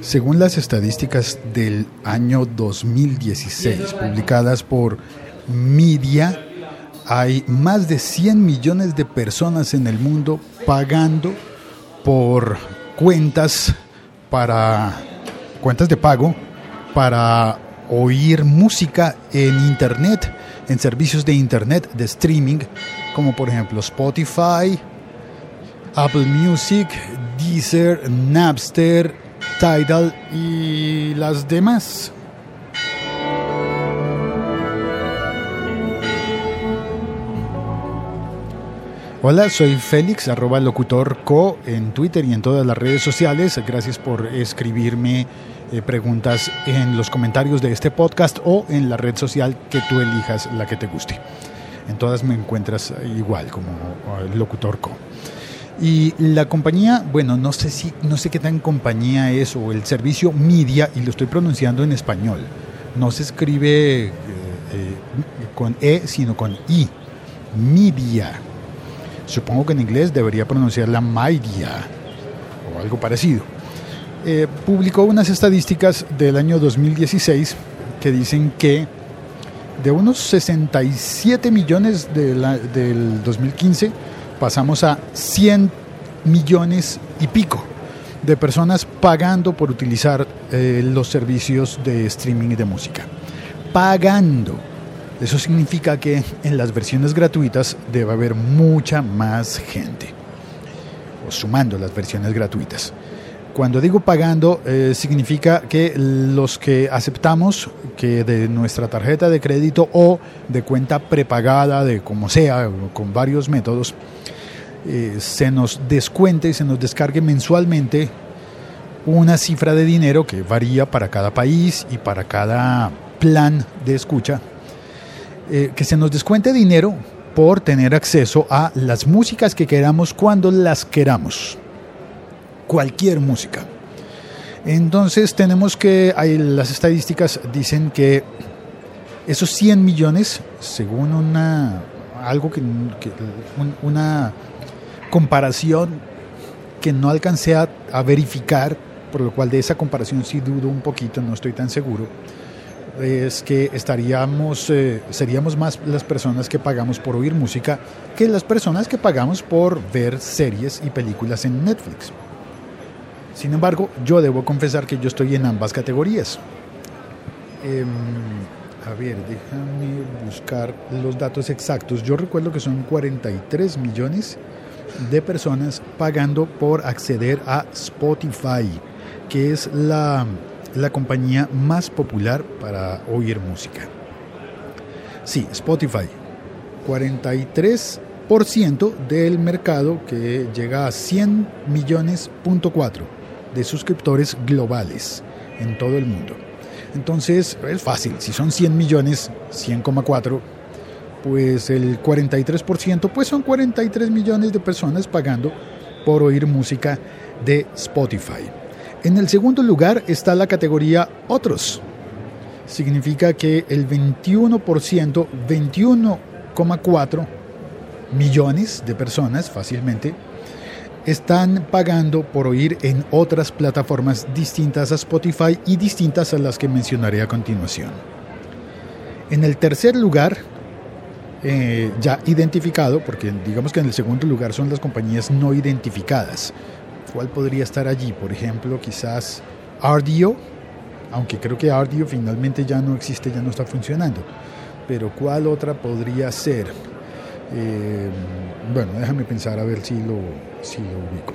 Según las estadísticas del año 2016, publicadas por Media, hay más de 100 millones de personas en el mundo pagando por cuentas para cuentas de pago para oír música en internet, en servicios de internet de streaming, como por ejemplo Spotify, Apple Music, Deezer, Napster, Tidal y las demás. Hola, soy Félix, arroba locutorco en Twitter y en todas las redes sociales. Gracias por escribirme eh, preguntas en los comentarios de este podcast o en la red social que tú elijas, la que te guste. En todas me encuentras igual como eh, locutorco. Y la compañía, bueno, no sé si no sé qué tan compañía es o el servicio Media y lo estoy pronunciando en español. No se escribe eh, con e, sino con i. Media Supongo que en inglés debería pronunciarla Maidia o algo parecido. Eh, publicó unas estadísticas del año 2016 que dicen que de unos 67 millones del 2015 pasamos a 100 millones y pico de personas pagando por utilizar eh, los servicios de streaming de música. Pagando. Eso significa que en las versiones gratuitas debe haber mucha más gente, o sumando las versiones gratuitas. Cuando digo pagando, eh, significa que los que aceptamos que de nuestra tarjeta de crédito o de cuenta prepagada, de como sea, con varios métodos, eh, se nos descuente y se nos descargue mensualmente una cifra de dinero que varía para cada país y para cada plan de escucha eh, que se nos descuente dinero por tener acceso a las músicas que queramos cuando las queramos. Cualquier música. Entonces tenemos que, hay, las estadísticas dicen que esos 100 millones, según una, algo que, una comparación que no alcancé a, verificar, por lo cual de esa comparación sí dudo un poquito, no estoy tan seguro, es que estaríamos, eh, seríamos más las personas que pagamos por oír música que las personas que pagamos por ver series y películas en Netflix. Sin embargo, yo debo confesar que yo estoy en ambas categorías. Em, a ver, déjame buscar los datos exactos. Yo recuerdo que son 43 millones de personas pagando por acceder a Spotify, que es la la compañía más popular para oír música. Sí, Spotify. 43% del mercado que llega a 100 millones de suscriptores globales en todo el mundo. Entonces es fácil, si son 100 millones, 100,4, pues el 43% pues son 43 millones de personas pagando por oír música de Spotify. En el segundo lugar está la categoría Otros. Significa que el 21%, 21,4 millones de personas fácilmente están pagando por oír en otras plataformas distintas a Spotify y distintas a las que mencionaré a continuación. En el tercer lugar, eh, ya identificado, porque digamos que en el segundo lugar son las compañías no identificadas, ¿Cuál podría estar allí? Por ejemplo, quizás Ardio, aunque creo que Ardio finalmente ya no existe, ya no está funcionando. Pero ¿cuál otra podría ser? Eh, bueno, déjame pensar a ver si lo, si lo ubico.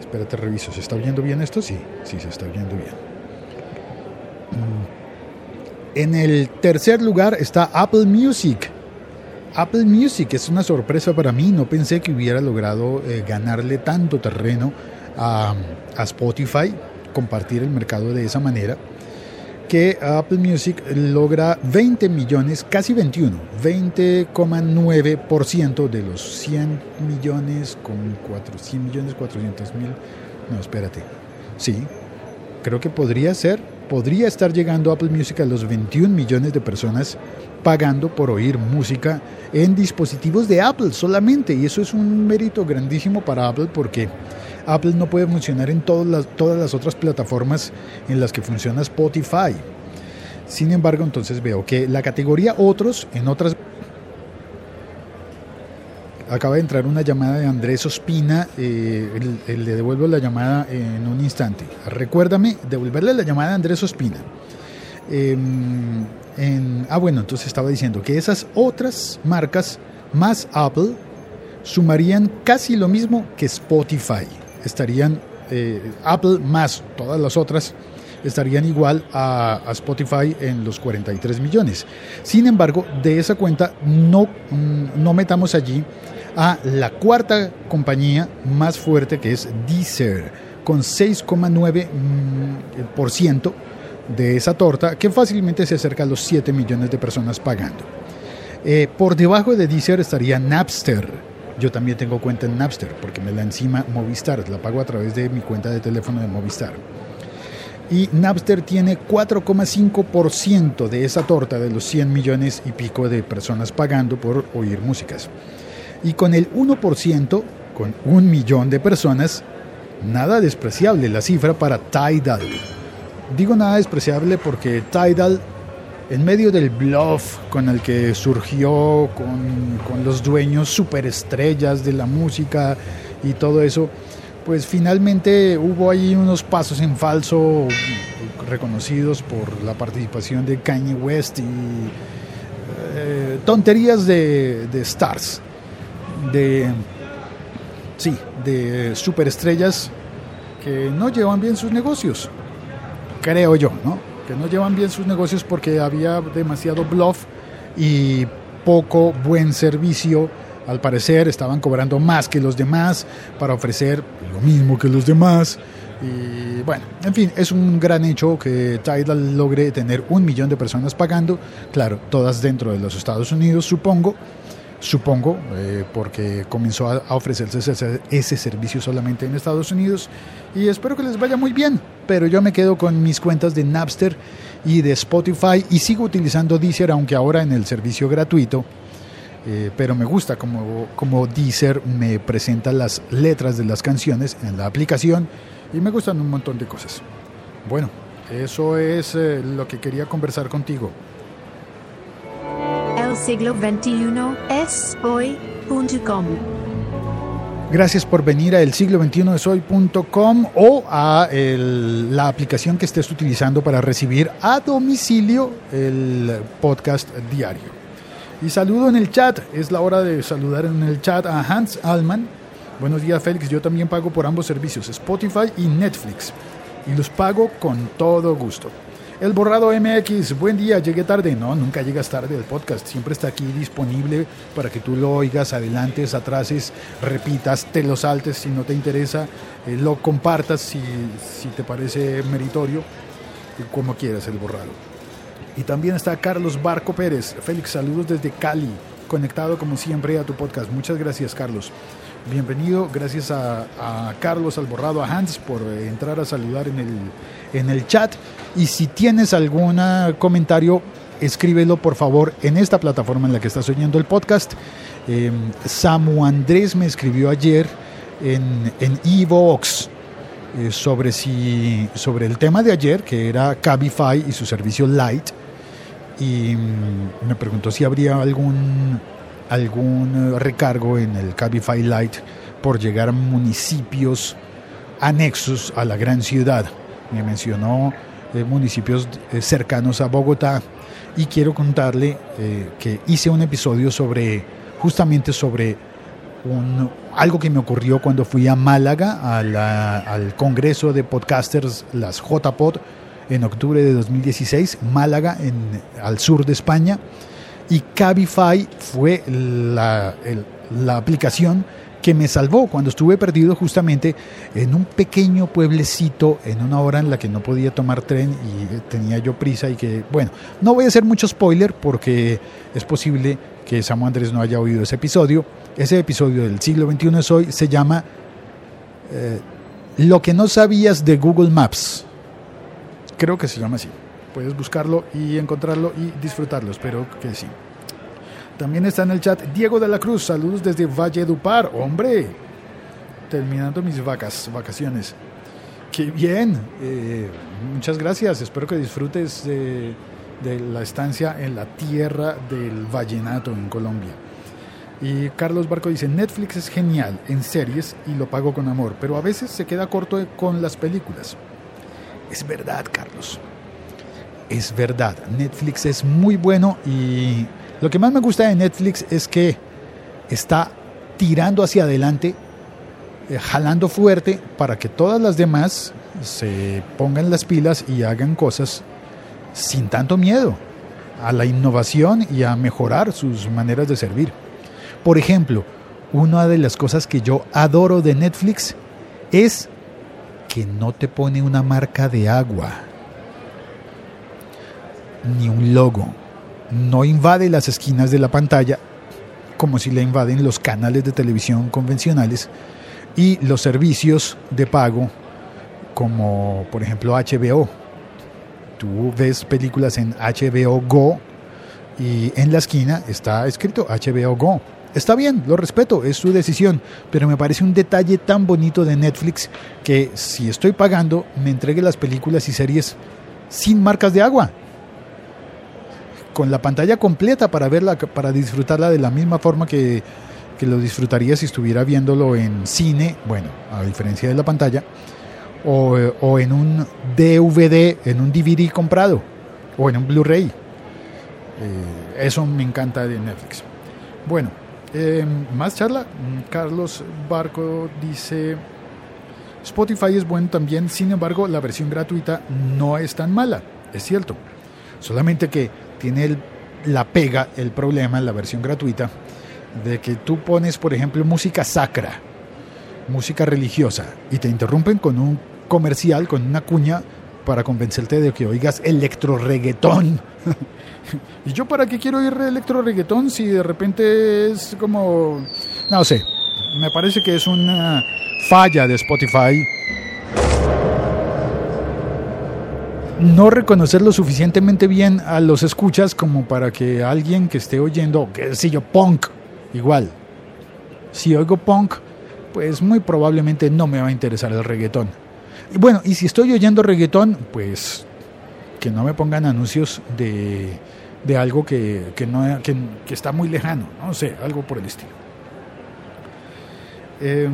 Espérate, reviso. ¿Se está oyendo bien esto? Sí, sí, se está oyendo bien. Mm. En el tercer lugar está Apple Music. Apple Music es una sorpresa para mí, no pensé que hubiera logrado eh, ganarle tanto terreno a, Spotify, compartir el mercado de esa manera, que Apple Music logra 20 millones, casi 21, 20,9% de los 100 millones con 400 millones 400 mil, no, espérate, sí, creo que podría ser, podría estar llegando Apple Music a los 21 millones de personas pagando por oír música en dispositivos de Apple solamente. Y eso es un mérito grandísimo para Apple porque Apple no puede funcionar en todas las, todas las otras plataformas en las que funciona Spotify. Sin embargo, entonces veo que la categoría otros en otras acaba de entrar una llamada de Andrés Ospina. Eh, le devuelvo la llamada en un instante. Recuérdame devolverle la llamada a Andrés Ospina. Em, ah, bueno, entonces estaba diciendo que esas otras marcas más Apple sumarían casi lo mismo que Spotify. Estarían eh, Apple más todas las otras estarían igual a, Spotify en los 43 millones. Sin embargo, de esa cuenta no, mm, no metamos allí a la cuarta compañía más fuerte que es Deezer, con 6,9% mm, de esa torta que fácilmente se acerca a los 7 millones de personas pagando. Eh, por debajo de Deezer estaría Napster. Yo también tengo cuenta en Napster porque me la encima Movistar, la pago a través de mi cuenta de teléfono de Movistar. Y Napster tiene 4,5% de esa torta de los 100 millones y pico de personas pagando por oír músicas. Y con el 1%, con un millón de personas, nada despreciable la cifra para Tidal. Digo nada despreciable porque Tidal, en medio del bluff con el que surgió con, con los dueños superestrellas de la música y todo eso, pues finalmente hubo ahí unos pasos en falso reconocidos por la participación de Kanye West y eh, tonterías de, de stars de, sí, de superestrellas que no llevan bien sus negocios, creo yo, ¿no? Que no llevan bien sus negocios porque había demasiado bluff y poco buen servicio. Al parecer estaban cobrando más que los demás para ofrecer lo mismo que los demás. Y bueno, en fin, es un gran hecho que Tidal logre tener un millón de personas pagando. Claro, todas dentro de los Estados Unidos, supongo supongo, eh, porque comenzó a, ofrecerse ese, servicio solamente en Estados Unidos y espero que les vaya muy bien, pero yo me quedo con mis cuentas de Napster y de Spotify y sigo utilizando Deezer, aunque ahora en el servicio gratuito, eh, pero me gusta como, como Deezer me presenta las letras de las canciones en la aplicación y me gustan un montón de cosas. Bueno, eso es eh, lo que quería conversar contigo siglo XXI es hoy.com. Gracias por venir a el siglo 21 es hoy.com o a la aplicación que estés utilizando para recibir a domicilio el podcast diario. Y saludo en el chat, es la hora de saludar en el chat a Hans Alman. Buenos días Félix, yo también pago por ambos servicios, Spotify y Netflix. Y los pago con todo gusto. El Borrado MX, buen día, llegué tarde. No, nunca llegas tarde el podcast. Siempre está aquí disponible para que tú lo oigas, adelantes, atrases, repitas, te lo saltes si no te interesa, eh, lo compartas si, si te parece meritorio, como quieras el Borrado. Y también está Carlos Barco Pérez. Félix, saludos desde Cali, conectado como siempre a tu podcast. Muchas gracias, Carlos. Bienvenido, gracias a, Carlos Alborrado, a Hans por eh, entrar a saludar en el, en el chat. Y si tienes algún comentario, escríbelo por favor en esta plataforma en la que estás oyendo el podcast. Eh, Samu Andrés me escribió ayer en, en Evox eh, sobre, si, sobre el tema de ayer, que era Cabify y su servicio Light. Y mm, me preguntó si habría algún algún eh, recargo en el Cabify Light por llegar a municipios anexos a la gran ciudad. Me mencionó eh, municipios eh, cercanos a Bogotá y quiero contarle que hice un episodio sobre justamente sobre un, algo que me ocurrió cuando fui a Málaga al Congreso de Podcasters, las JPod, en octubre de 2016, Málaga, en, al sur de España y Cabify fue la, aplicación que me salvó cuando estuve perdido justamente en un pequeño pueblecito en una hora en la que no podía tomar tren y tenía yo prisa y que, bueno, no voy a hacer mucho spoiler porque es posible que Samuel Andrés no haya oído ese episodio. Ese episodio del siglo XXI es hoy se llama eh, Lo que no sabías de Google Maps. Creo que se llama así puedes buscarlo y encontrarlo y disfrutarlo. Espero que sí. También está en el chat Diego de la Cruz. Saludos desde Valle Dupar. Hombre, terminando mis vacas, vacaciones. Qué bien, eh, muchas gracias. Espero que disfrutes de, de la estancia en la tierra del vallenato en Colombia. Y Carlos Barco dice, Netflix es genial en series y lo pago con amor, pero a veces se queda corto con las películas. Es verdad, Carlos. Es verdad. Netflix es muy bueno y lo que más me gusta de Netflix es que está tirando hacia adelante, eh, jalando fuerte para que todas las demás se pongan las pilas y hagan cosas sin tanto miedo a la innovación y a mejorar sus maneras de servir. Por ejemplo, una de las cosas que yo adoro de Netflix es que no te pone una marca de agua ni un logo. No invade las esquinas de la pantalla como si la invaden los canales de televisión convencionales y los servicios de pago como por ejemplo HBO. Tú ves películas en HBO Go y en la esquina está escrito HBO Go. Está bien, lo respeto, es su decisión, pero me parece un detalle tan bonito de Netflix que si estoy pagando me entregue las películas y series sin marcas de agua con la pantalla completa para verla, para disfrutarla de la misma forma que, que lo disfrutaría si estuviera viéndolo en cine, bueno, a diferencia de la pantalla, o, o en un DVD, en un DVD comprado, o en un Blu-ray. Eh, eso me encanta de Netflix. Bueno, eh, más charla. Carlos Barco dice, Spotify es bueno también, sin embargo, la versión gratuita no es tan mala, es cierto. Solamente que tiene la pega, el problema, la versión gratuita, de que tú pones, por ejemplo, música sacra, música religiosa, y te interrumpen con un comercial, con una cuña, para convencerte de que oigas electro reggaetón. ¿Y yo para qué quiero oír electro reggaetón si de repente es como... No sé, me parece que es una falla de Spotify no reconocer lo suficientemente bien a los escuchas como para que alguien que esté oyendo, qué sé yo, punk, igual. Si oigo punk, pues muy probablemente no me va a interesar el reggaetón. Bueno, y si estoy oyendo reggaetón, pues que no me pongan anuncios de, de algo que, que no, que, que, está muy lejano, no sé, algo por el estilo. Eh,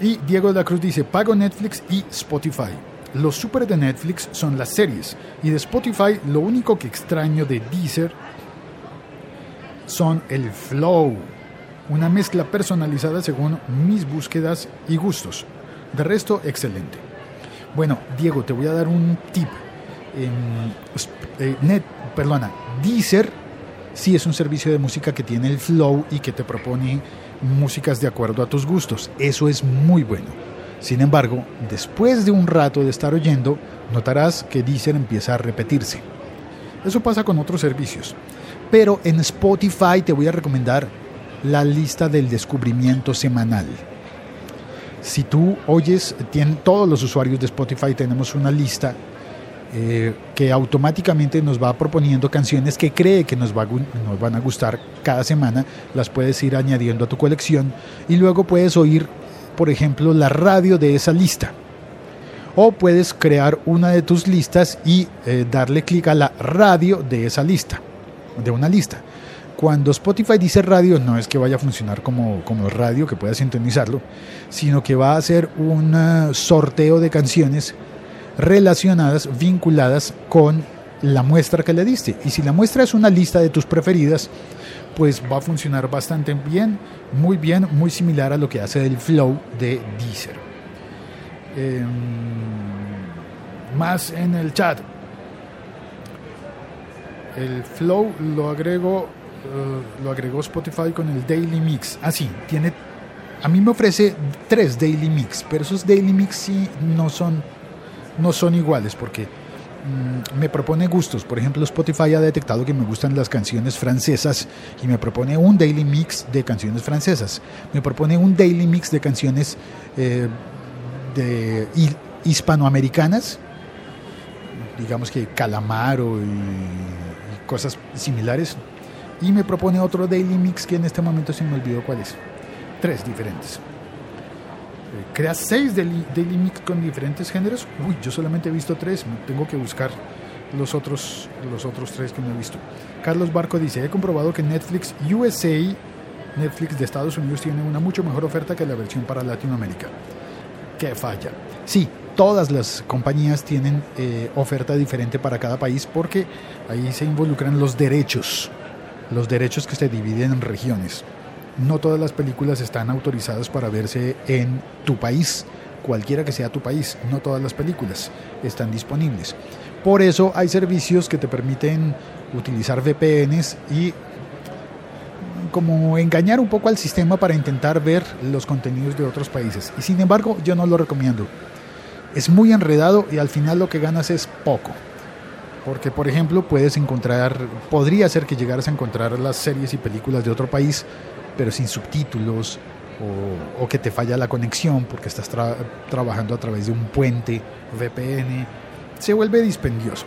y Diego de la Cruz dice, pago Netflix y Spotify. Los super de Netflix son las series y de Spotify lo único que extraño de Deezer son el flow, una mezcla personalizada según mis búsquedas y gustos. De resto, excelente. Bueno, Diego, te voy a dar un tip. Eh, net, perdona, Deezer sí es un servicio de música que tiene el flow y que te propone músicas de acuerdo a tus gustos. Eso es muy bueno. Sin embargo, después de un rato de estar oyendo, notarás que Deezer empieza a repetirse. Eso pasa con otros servicios. Pero en Spotify te voy a recomendar la lista del descubrimiento semanal. Si tú oyes, todos los usuarios de Spotify tenemos una lista eh, que automáticamente nos va proponiendo canciones que cree que nos, va, nos van a gustar cada semana, las puedes ir añadiendo a tu colección y luego puedes oír por ejemplo, la radio de esa lista. O puedes crear una de tus listas y eh, darle clic a la radio de esa lista, de una lista. Cuando Spotify dice radio, no es que vaya a funcionar como, como radio, que puedas sintonizarlo, sino que va a hacer un uh, sorteo de canciones relacionadas, vinculadas con la muestra que le diste. Y si la muestra es una lista de tus preferidas, pues va a funcionar bastante bien, muy bien, muy similar a lo que hace el flow de Deezer. Eh, más en el chat. El flow lo agrego, uh, lo agregó Spotify con el Daily Mix. Ah, sí, tiene. A mí me ofrece tres Daily Mix, pero esos Daily Mix sí no son, no son iguales porque me propone gustos. Por ejemplo, Spotify ha detectado que me gustan las canciones francesas y me propone un daily mix de canciones francesas. Me propone un daily mix de canciones eh, de hispanoamericanas, digamos que Calamaro y, y cosas similares. Y me propone otro daily mix que en este momento se me olvidó cuál es. Tres diferentes. Crea seis daily, daily mix con diferentes géneros. Uy, yo solamente he visto tres, tengo que buscar los otros, los otros tres que no he visto. Carlos Barco dice, he comprobado que Netflix USA, Netflix de Estados Unidos, tiene una mucho mejor oferta que la versión para Latinoamérica. ¿Qué falla? Sí, todas las compañías tienen eh, oferta diferente para cada país porque ahí se involucran los derechos, los derechos que se dividen en regiones. No todas las películas están autorizadas para verse en tu país, cualquiera que sea tu país, no todas las películas están disponibles. Por eso hay servicios que te permiten utilizar VPNs y como engañar un poco al sistema para intentar ver los contenidos de otros países. Y sin embargo, yo no lo recomiendo. Es muy enredado y al final lo que ganas es poco. Porque, por ejemplo, puedes encontrar, podría ser que llegaras a encontrar las series y películas de otro país, pero sin subtítulos, o, que te falla la conexión porque estás trabajando a través de un puente VPN se vuelve dispendioso.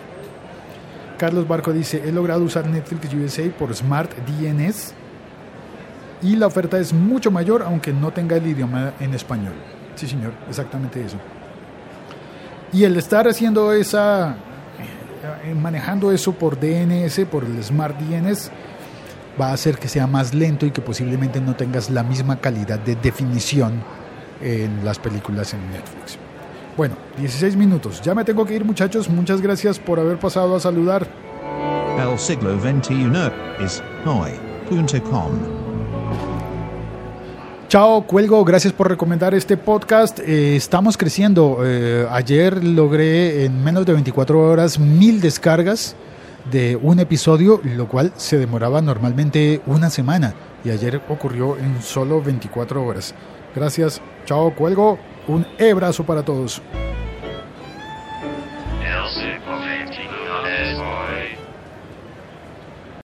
Carlos Barco dice, he logrado usar Netflix USA por Smart DNS y la oferta es mucho mayor aunque no tenga el idioma en español. Sí, señor, exactamente eso. Y el estar haciendo esa, eh, manejando eso por DNS, por el Smart DNS, va a hacer que sea más lento y que posiblemente no tengas la misma calidad de definición en las películas en Netflix. Bueno, 16 minutos. Ya me tengo que ir, muchachos. Muchas gracias por haber pasado a saludar. El siglo XXI es hoy.com. Chao, cuelgo. Gracias por recomendar este podcast. Eh, estamos creciendo. Eh, ayer logré en menos de 24 horas mil descargas de un episodio, lo cual se demoraba normalmente una semana. Y ayer ocurrió en solo 24 horas. Gracias. Chao, cuelgo. Un abrazo para todos.